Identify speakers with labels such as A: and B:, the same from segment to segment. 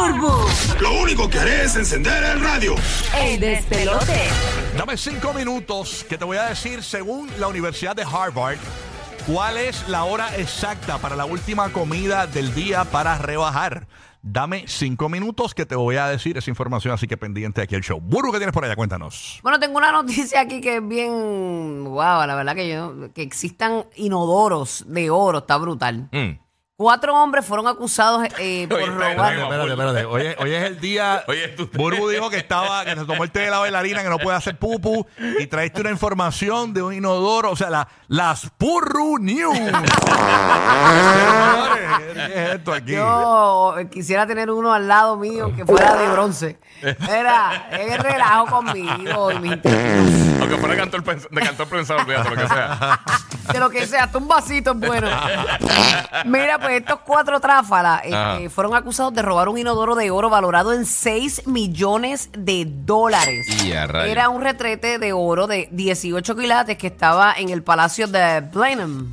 A: Burbu.
B: Lo único que haré es encender el radio.
A: El despelote.
C: Dame cinco minutos que te voy a decir, según la Universidad de Harvard, cuál es la hora exacta para la última comida del día para rebajar. Dame cinco minutos que te voy a decir esa información, así que pendiente aquí el show. Buru, ¿qué tienes por allá? Cuéntanos.
D: Bueno, tengo una noticia aquí que es bien wow, la verdad que yo que existan inodoros de oro, está brutal.
C: Mm.
D: Cuatro hombres fueron acusados eh, por
E: Oye, está
D: robar.
C: Espérate, espérate. Hoy, es- hoy es el día.
E: Oye, tú-
C: Burbu dijo que estaba, que se tomó el té de la bailarina, que no puede hacer pupu. Y traiste una información de un inodoro. O sea, la, las Purru News. Señores, ¿Qué es esto aquí?
D: Yo eh, quisiera tener uno al lado mío que fuera de bronce. Era, es relajo conmigo y mis intestinos.
E: Aunque fuera cantor, pens- de cantor prensado, olvídate lo que sea.
D: De lo que sea, hasta un vasito es bueno. Mira, pues estos cuatro tráfalas este, fueron acusados de robar un inodoro de oro valorado en 6 millones de dólares.
E: Y a rayos.
D: Era un retrete de oro de 18 quilates que estaba en el palacio de Blenheim.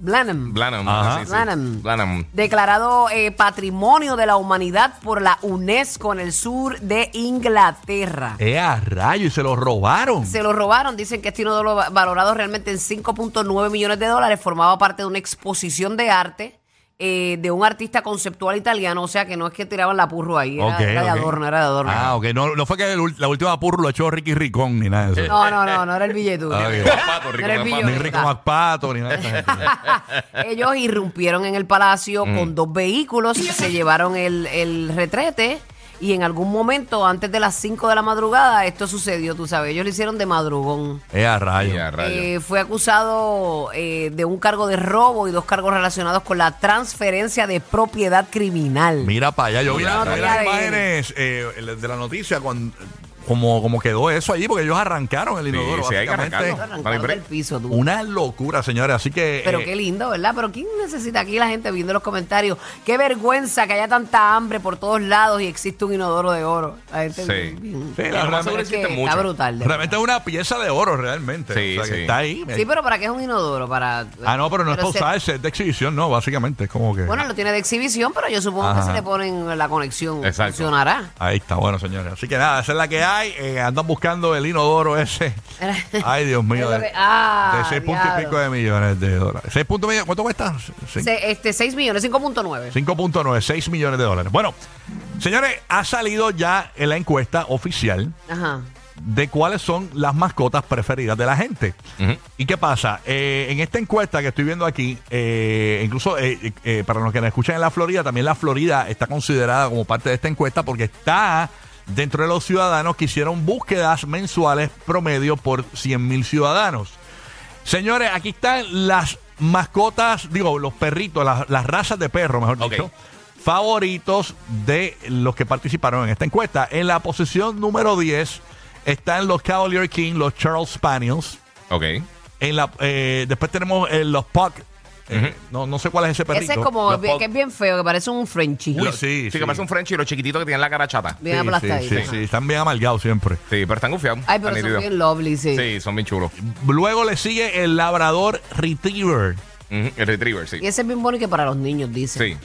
D: Blenheim.
E: Blanham.
C: Ajá.
E: sí, sí.
D: Blanham.
E: Blanham.
D: declarado eh, Patrimonio de la Humanidad por la UNESCO en el sur de Inglaterra.
C: ¡Eh, a rayo! Y se lo robaron.
D: Se lo robaron, dicen que este inodoro va- valorado realmente en 5.9 millones de dólares formaba parte de una exposición de arte eh, de un artista conceptual italiano, o sea que no es que tiraban la purro ahí, era,
C: Ok,
D: era de
C: ok.
D: adorno, era de adorno.
C: Ah, ok. No, no fue que el ul- la última Purru lo echó Ricky Ricón ni nada de eso.
D: No, no, no, no era el billetudo.
C: Ah, ok.
E: Pato, rico
C: Ni Rico McPato ni nada de eso.
D: Ellos irrumpieron en el palacio
C: Mm.
D: con dos vehículos, se llevaron el, el retrete y en algún momento, antes de las 5 de la madrugada, esto sucedió, tú sabes, ellos lo hicieron de madrugón.
C: ¡Eh, a rayo!
E: Y a rayos.
D: Eh, fue acusado eh, de un cargo de robo y dos cargos relacionados con la transferencia de propiedad criminal.
C: Mira para allá, yo vi, la- vi las
D: de-
C: imágenes eh, de la noticia con, como, como quedó eso allí, porque ellos arrancaron el inodoro.
E: sí, hay que
C: básicamente.
E: arrancarlo.
D: Piso, tú.
C: Una locura, señores. Así que.
D: Pero
C: eh,
D: qué lindo, ¿verdad? Pero ¿quién necesita aquí la gente viendo los comentarios? Qué vergüenza que haya tanta hambre por todos lados y existe un inodoro de oro. La gente
E: Sí.
D: bien- bien-
C: Sí, la
E: lo
C: realmente-
E: más seguro
D: Es que
E: existen
D: está
E: muchos.
D: brutal. de
C: realmente es una pieza de oro, realmente.
E: Sí,
C: o sea, que
E: sí.
C: está ahí.
D: Sí, pero ¿para qué es un inodoro? Para,
C: Ah, no, pero no es para
D: se-
C: usarse, es de exhibición, no, básicamente. Es como que.
D: Bueno, lo tiene de exhibición, pero yo supongo
C: Ajá.
D: que si le ponen la conexión
E: Exacto.
D: funcionará.
C: Ahí está, bueno, señores. Así que nada, esa es la que hay. Eh, andan buscando el inodoro ese. Ay, Dios mío. De,
D: que- ah,
C: de seis puntos y pico de millones de dólares. ¿Seis puntos y medio? ¿Cuánto cuesta?
D: Se- este, 6 millones, 5.9.
C: 5.9, 6 millones de dólares. Bueno, señores, ha salido ya en la encuesta oficial
D: Ajá.
C: de cuáles son las mascotas preferidas de la gente. ¿Y qué pasa? Eh, en esta encuesta que estoy viendo aquí, eh, incluso eh, eh, para los que nos escuchan en la Florida, también la Florida está considerada como parte de esta encuesta porque está dentro de los ciudadanos que hicieron búsquedas mensuales promedio por 100 mil ciudadanos. Señores, aquí están las mascotas, digo, los perritos, las, las razas de perro, mejor dicho, favoritos de los que participaron en esta encuesta. En la posición número 10 están los Cavalier King, los Charles Spaniels.
E: Ok.
C: En la, eh, después tenemos eh, los Puck. Eh, no, no sé cuál es ese perrito.
D: Ese es como, bien- que es bien feo, que parece un Frenchie.
C: Uy, sí,
E: Sí,
C: sí.
E: que parece un French y los chiquititos que tienen la cara chata.
D: Bien
C: Sí, sí, sí, sí, están bien amargados siempre.
E: Sí, pero están gufiados.
D: Ay, pero son bien lovely, sí.
E: Sí, son bien chulos.
C: Luego le sigue el Labrador Retriever.
E: El Retriever, sí.
D: Y ese es bien bonito que para los niños, dice.
E: Sí.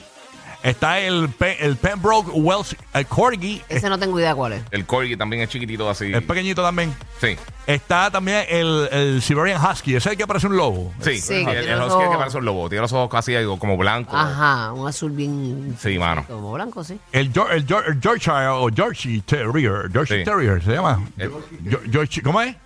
C: Está el, Pe- el Pembroke Welsh el Corgi.
D: Ese no tengo idea cuál es.
E: El Corgi también es chiquitito así.
C: Es pequeñito también.
E: Sí.
C: Está también el, el Siberian Husky. Ese es el que parece un lobo.
E: Sí,
D: Sí, que
E: el,
D: tiene
E: el
D: los
E: husky
D: ojos-
E: que parece un lobo. Tiene los ojos casi algo como blancos.
D: Ajá, un azul bien.
E: Sí, mano.
D: Como blanco, sí.
C: El, Geor- el, el Yorkshire o Yorkshire Terrier. Yorkshire
E: Sí.
C: Terrier se llama.
E: El-
C: Yo- Yorkshire- ¿Cómo es?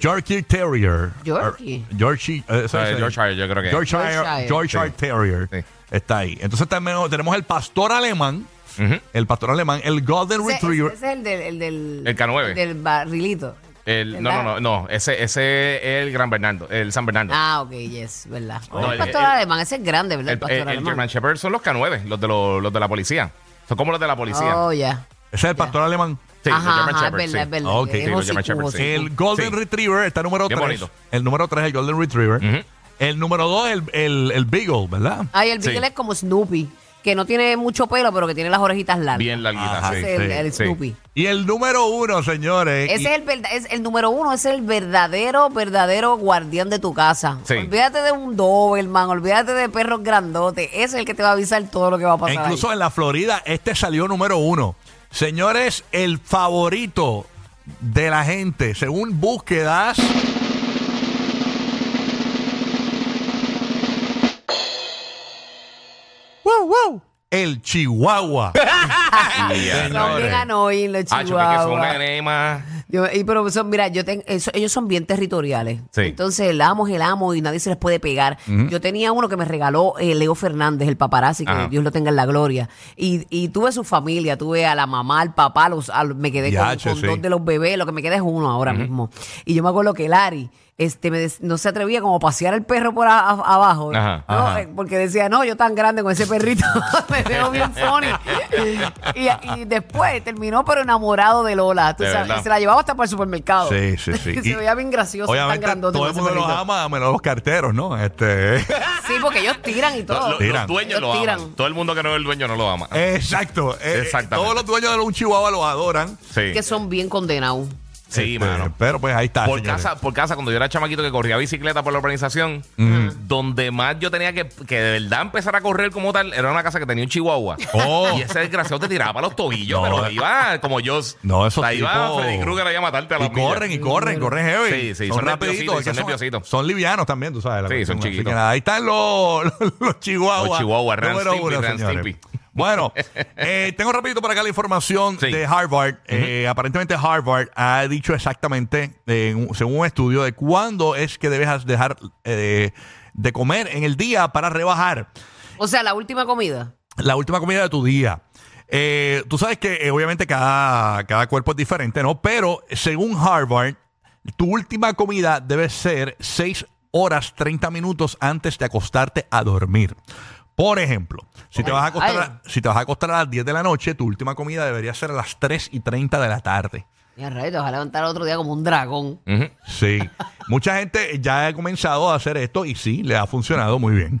C: Yorkshire Terrier.
D: Yorkie.
C: Or- Yorkshire. eh, es, eh,
E: Yorkshire, yo creo que.
C: Yorkshire,
D: Yorkshire.
C: Yorkshire. Terrier.
E: Sí.
C: Está ahí. Entonces también tenemos el pastor alemán.
E: Ujú.
C: El pastor alemán. El Golden
D: Ese,
C: Retriever.
D: ese es el del. El, del,
E: El K9.
D: el del barrilito.
E: El, no, no, no, no. Ese, ese es el Gran Bernardo, el San Bernardo.
D: Ah, ok, yes, ¿verdad?
E: No,
D: el
E: el-
D: pastor
E: el-
D: alemán, ese es grande, ¿verdad?
E: el,
D: El, pastor
E: el- el
D: alemán.
E: German Shepherd son los K9, los de, los, los de la policía. Son como los de la policía.
D: Oh, ya.
C: Ese es el pastor alemán.
E: Sí, los
D: ajá,
E: German
D: ajá, es
E: Shepherd,
D: verdad,
E: sí.
D: es verdad.
C: Ok. Sí,
E: los German Shepherd, sí.
C: El Golden
E: Sí.
C: Retriever está número
E: Bien
C: 3.
E: bonito.
C: El número 3 es el Golden Retriever.
E: Ujú.
C: El número 2 el, el, el Beagle, ¿verdad?
D: Ay, el
E: Sí.
D: Beagle es como Snoopy. que no tiene mucho pelo, pero que tiene las orejitas largas.
E: Bien larguita,
C: Ajá,
E: sí.
D: Ese es el, el
E: sí.
D: Snoopy.
C: Y el número uno, señores.
D: Ese
C: y-
D: es el, verda- es el número uno, es el verdadero, verdadero guardián de tu casa.
E: Sí.
D: Olvídate de un Doberman, olvídate de perros grandotes. Ese es el que te va a avisar todo lo que va a
C: e
D: pasar.
C: incluso
D: ahí.
C: en la Florida, este salió número uno. Señores, el favorito de la gente, según búsquedas. El Chihuahua.
D: Bien annoying los
E: Ah, yo creo que son
D: chihuahuas.
E: una enema.
D: Yo- y pero son- mira, yo ten- eso- ellos son bien territoriales.
E: Sí.
D: Entonces el amo es el amo y nadie se les puede pegar. Yo tenía uno que me regaló eh, Leo Fernández, el paparazzi, que
E: Ajá.
D: Dios lo tenga en la gloria. Y, y tuve su familia, tuve a la mamá, al papá, los, me quedé con,
C: Yache,
D: con
C: sí.
D: dos de los bebés, lo que me queda es uno ahora mismo. Y yo me acuerdo que Lari este, me des- no se atrevía como a pasear el perro por a- a- abajo.
E: Ajá.
D: ¿no?
C: Ajá.
D: Eh, Porque decía, no, yo tan grande con ese perrito, me veo bien funny. y, y después terminó pero enamorado de Lola. Tú
E: De
D: sabes,
E: verdad.
D: y se la llevaba hasta para el supermercado.
C: Sí, sí, sí.
D: se
C: Y-
D: veía bien gracioso, tan
C: Obviamente,
D: grandote.
C: todo el mundo los
D: perrito.
C: ama, menos los carteros, ¿no? Este.
D: Sí, porque ellos tiran y
E: Lo-
D: todo.
E: lo-
C: Tiran.
E: los dueños
D: Ellos
E: lo
D: tiran.
E: aman. Todo el mundo que no es el dueño no lo ama.
C: Exacto. Eh,
E: Exactamente.
C: Todos los dueños de un chihuahua los adoran.
E: Sí.
D: que son bien condenados.
E: Sí,
C: Este,
E: mano.
C: Pero pues ahí está.
E: Por
C: señores.
E: casa, por casa, cuando yo era chamaquito que corría bicicleta por la urbanización, donde más yo tenía que, que de verdad empezar a correr como tal, era una casa que tenía un chihuahua.
C: Oh.
E: Y ese desgraciado te tiraba para los tobillos,
C: No.
E: pero iba como yo.
C: No, esos
E: o sea, iba Freddy Krueger ahí a matarte a la
C: Y corren, y corren, corren heavy.
E: Sí, sí, son
C: es que
E: son nerviositos.
C: Son livianos también, tú sabes. la
E: Sí, son
C: cuestión. Así
E: chiquitos.
C: que nada, ahí están los, los, los chihuahuas.
E: Los chihuahuas, Ran. Stimpy.
C: Bueno, eh, tengo rapidito por acá la información
E: Sí.
C: de Harvard. Eh, aparentemente Harvard ha dicho exactamente, eh, un- según un estudio, de cuándo es que debes dejar eh, de comer en el día para rebajar
D: O sea, la última comida.
C: la última comida de tu día. Eh, tú sabes que eh, obviamente cada, cada cuerpo es diferente, ¿no? Pero según Harvard, tu última comida debe ser 6 horas 30 minutos antes de acostarte a dormir. Por ejemplo, si te, vas a acostar a, si te vas a acostar a las 10 de la noche, tu última comida debería ser a las 3 y 30 de la tarde.
D: Ya, rayos, te vas a levantar otro día como un dragón.
E: Ujú.
C: Sí. Mucha gente ya ha comenzado a hacer esto y sí, le ha funcionado muy bien.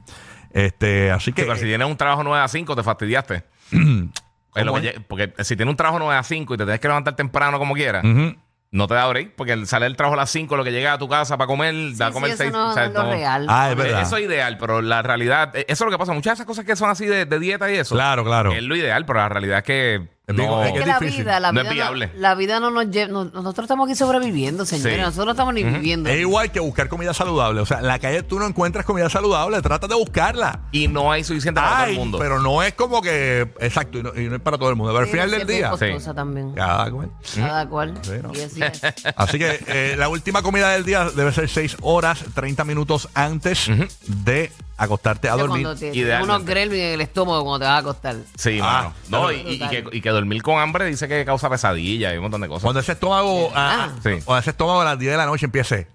C: Este, así
E: Sí,
C: que.
E: pero si tienes un trabajo 9 a 5, te fastidiaste. Es lo
C: ¿Cómo
E: que
C: es?
E: lle- porque si tienes un trabajo 9 a 5 y te tienes que levantar temprano como quieras,
C: Ujú.
E: No te da break, porque el sale del trabajo a las 5, lo que llega a tu casa para comer, da a comer
D: sí, eso
E: 6.
D: no, no es lo real.
C: Ah, es verdad.
E: Eso es ideal, pero la realidad, eh, eso es lo que pasa. Muchas de esas cosas que son así de, de dieta y eso.
C: Claro, claro.
E: Es lo ideal, pero la realidad es que.
C: Es
E: no-
C: que
D: la
C: difícil.
D: vida, la
E: No
D: vida,
E: es viable.
D: la vida no nos lleva. no- nosotros estamos aquí sobreviviendo, señores.
E: Sí.
D: Nosotros no estamos ni viviendo.
C: Es igual que buscar comida saludable. O sea, en la calle tú no encuentras comida saludable, trata de buscarla.
E: Y no hay suficiente para todo
C: Ay,
E: el mundo.
C: pero no es como que. Exacto, y no, y no es para todo el mundo. Pero al final del día.
D: costosa también.
C: Cada cual.
D: Cada cual.
C: Sí, ¿no?
D: Y así es.
C: Así que eh, la última comida del día debe ser 6 horas, 30 minutos antes de acostarte a dormir.
D: Cuando te unos gremlins en el estómago cuando te vas a acostar.
E: Sí,
C: Ah,
E: mano. No, y,
C: pero-
E: y- y que, y que dormir con hambre dice que causa pesadilla y un montón de cosas.
C: Cuando ese estómago, ah,
E: Sí.
C: cuando ese estómago a las 10 de la noche empiece.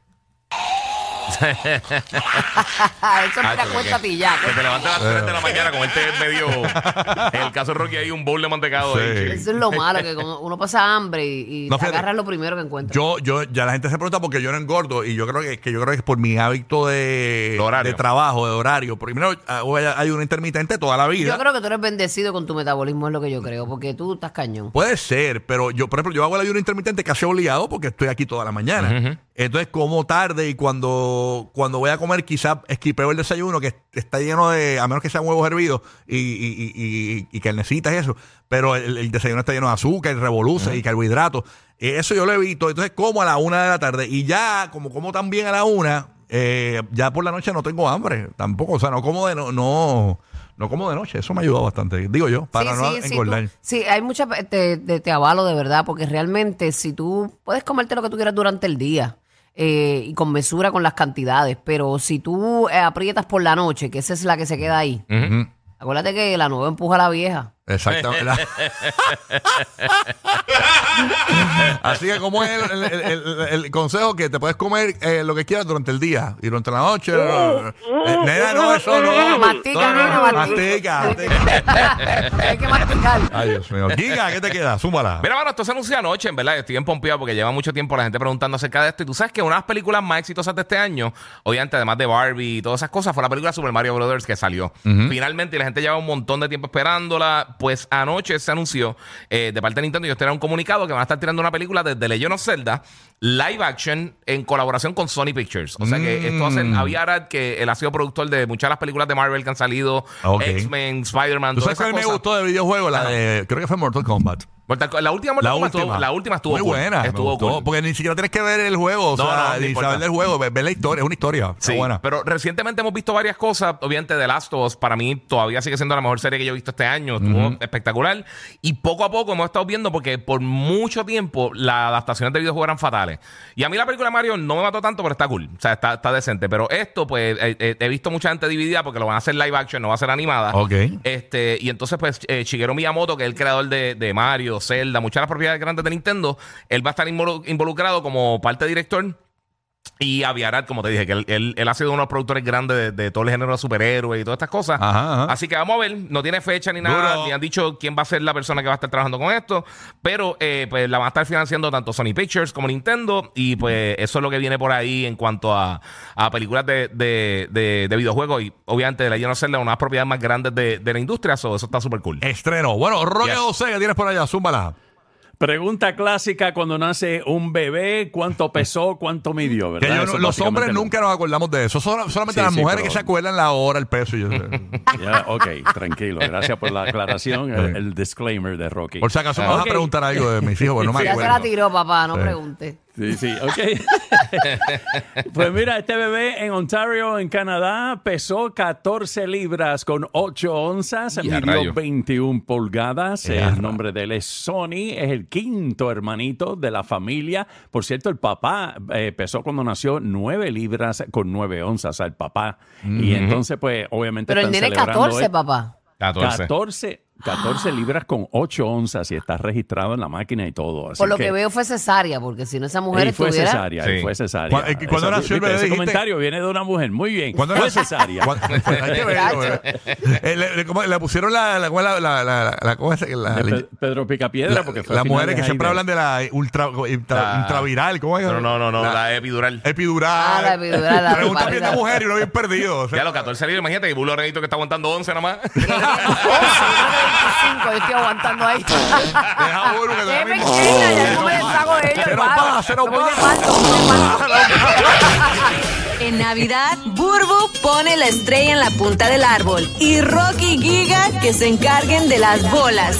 D: Ah, Eso mira,
E: Hacho,
D: cuéntate
E: que-
D: y ya.
E: Que te levantes a las 3 de la mañana con este medio. En el caso de Rocky hay un bowl de mantecado
C: Sí.
E: ahí. chico.
D: Eso es lo malo, que cuando uno pasa hambre y, y
C: No,
D: te
C: fíjate.
D: agarras lo primero que encuentras.
C: Yo, yo, ya la gente se pregunta porque yo no engordo y yo creo que, que yo creo que es por mi hábito de,
E: de
C: trabajo, de horario. Primero ah, hay un intermitente toda la vida.
D: Yo creo que tú eres bendecido con tu metabolismo, es lo que yo creo, porque tú estás cañón.
C: Puede ser, pero yo, por ejemplo, yo hago el ayuno intermitente casi obligado porque estoy aquí toda la mañana. Entonces, como tarde y cuando, cuando voy a comer, quizás esquipeo el desayuno que está lleno de, a menos que sean huevos hervidos y, y, y, carnecitas y eso, pero el, el desayuno está lleno de azúcar, y revoluce y carbohidratos. Eso yo lo evito. Entonces, como a la una de la tarde y ya, como como también a la una, eh, ya por la noche no tengo hambre tampoco. O sea, no como de, no, no, no como de noche. Eso me ha ayudado bastante, digo yo, para no
D: sí,
C: engordar.
D: tú- sí, hay muchas, te, te, te avalo de verdad, porque realmente si tú puedes comerte lo que tú quieras durante el día eh, y con mesura con las cantidades, pero si tú eh, aprietas por la noche, que esa es la que se queda ahí,
C: Ujú.
D: acuérdate que la nueva empuja a la vieja.
C: Exactamente. Así que como es el, el- el- el consejo que te puedes comer eh, lo que quieras durante el día y durante la noche. eh, nena, no, eso no.
D: Mastica,
C: No, no,
D: nena,
C: no,
D: mastica.
C: mastica, mastica.
D: Hay que masticar.
C: Ay, Dios mío. Giga, ¿qué te queda? Súmala.
E: Mira, mano, esto se anunció anoche, en verdad. Estoy bien pompeado porque lleva mucho tiempo la gente preguntando acerca de esto. Y tú sabes que una de las películas más exitosas de este año, obviamente, además de Barbie y todas esas cosas, fue la película Super Mario Brothers que salió. Finalmente, y la gente lleva un montón de tiempo esperándola. Pues anoche se anunció eh, de parte de Nintendo, y ustedes un comunicado que van a estar tirando una película desde Legend of Zelda, live action, en colaboración con Sony Pictures. O sea que esto va a ser
C: Mm.
E: Avi Arad, que él ha sido productor de muchas de las películas de Marvel que han salido. X-Men, Spider-Man,
C: ¿Tú sabes cuál me gustó de videojuego? La de, creo que fue Mortal Kombat.
E: Mortal- la última Mortal
C: La
E: Kombat
C: última.
E: estuvo, la última estuvo
C: Muy
E: cool.
C: buena. me
E: Estuvo
C: gustó,
E: cool.
C: Porque ni siquiera tienes que ver el juego, o
E: No,
C: sea,
E: no,
C: ni
E: importa.
C: saber del juego, ver, ver la historia, es una historia. Está
E: Sí,
C: buena.
E: pero recientemente hemos visto varias cosas. Obviamente, The Last of Us, para mí, todavía sigue siendo la mejor serie que yo he visto este año. Estuvo espectacular. Y poco a poco hemos estado viendo, porque por mucho tiempo las adaptaciones de videojuegos eran fatales. Y a mí la película de Mario no me mató tanto, pero está cool. O sea, está, está decente. Pero esto, pues, eh, eh, he visto mucha gente dividida porque lo van a hacer live action, no va a ser animada.
C: Ok.
E: Este, y entonces, pues, eh, Shigeru Miyamoto, que es el creador de, de Mario, Zelda, muchas de las propiedades grandes de Nintendo, él va a estar involu- involucrado como parte director. Y Avi Arad, como te dije, que él, él- él ha sido uno de los productores grandes de, de todo el género de superhéroes y todas estas cosas.
C: Ajá, ajá.
E: Así que vamos a ver, no tiene fecha ni nada,
C: Duro.
E: ni han dicho quién va a ser la persona que va a estar trabajando con esto, pero eh, pues la van a estar financiando tanto Sony Pictures como Nintendo y pues eso es lo que viene por ahí en cuanto a, a películas de, de, de- de videojuegos y obviamente de Legend of Zelda, una de las propiedades más grandes de, de la industria, so, eso está súper cool.
C: Estreno. Bueno, Roque
E: Yes.
C: José, ¿qué tienes por allá? Zúmbala.
F: Pregunta clásica cuando nace un bebé, ¿cuánto pesó, cuánto midió?
C: Que
F: ¿verdad?
C: yo no-
F: Eso
C: los hombres
F: lo-
C: nunca nos acordamos de eso. Solo- solamente
F: Sí,
C: las
F: sí,
C: mujeres
F: pero-
C: que se acuerdan la hora, el peso. y yo-
F: Ya, ok, tranquilo. Gracias por la aclaración, el, el disclaimer de Rocky.
C: por si acaso me vas
F: Ok.
C: a preguntar algo de mis hijos, pero no me
D: Ya se la tiró, papá, no
C: Sí.
D: pregunte.
F: Sí, sí, ok. pues mira, este bebé en Ontario, en Canadá, pesó 14 libras con 8 onzas,
E: Y
F: midió
E: rayo.
F: 21 pulgadas.
C: Ya,
F: el nombre de él es Sonny, es el quinto hermanito de la familia. Por cierto, el papá eh, pesó cuando nació 9 libras con 9 onzas al papá. Y entonces, pues, obviamente.
D: Pero el nene
F: celebrando
D: 14,
F: esto.
D: papá.
E: 14.
F: 14, 14 libras con 8 onzas y está registrado en la máquina y todo. así
D: Por lo que, veo fue cesárea, porque si no esa mujer
F: y fue
D: estuviera...
F: cesárea, y
E: Sí.
F: fue cesárea.
C: ¿Cu- y cuándo
F: Esa-
C: nació el
F: viste,
C: bebé,
F: Ese
C: dijiste?
F: comentario viene de una mujer. Muy bien.
C: ¿Cuándo
F: fue cesárea.
C: ¿Cuándo- pues, que eh. Le, le- ¿cómo- le pusieron la, la, ¿cómo es la, la, la, la- ¿cómo es? La-
F: De
C: la-
F: Pe- Pedro Picapiedra, porque fue
C: las mujeres que siempre hablan de la ultra, ultra-
E: La-
C: intraviral, ¿cómo es?
E: No, no, no, no,
C: La
E: la, epidural.
C: epidural.
D: Ah, la epidural, la
C: Pregunta bien de mujer y uno bien perdido. o sea.
E: Ya los 14 libras, imagínate, y Bulo Renito que está aguantando 11 nada más.
D: Oh, sí, yo creo que 25, yo estoy aguantando ahí.
C: Deja uno que
D: ¡Qué
C: te
D: pequeña! Ya no me deshago de ellos.
C: Se nos
D: hermano.
C: va, se nos
D: Me voy
C: va.
D: de falso, me voy de falso.
A: En Navidad, Burbu pone la estrella en la punta del árbol y Rocky y Giga que se encarguen de las bolas.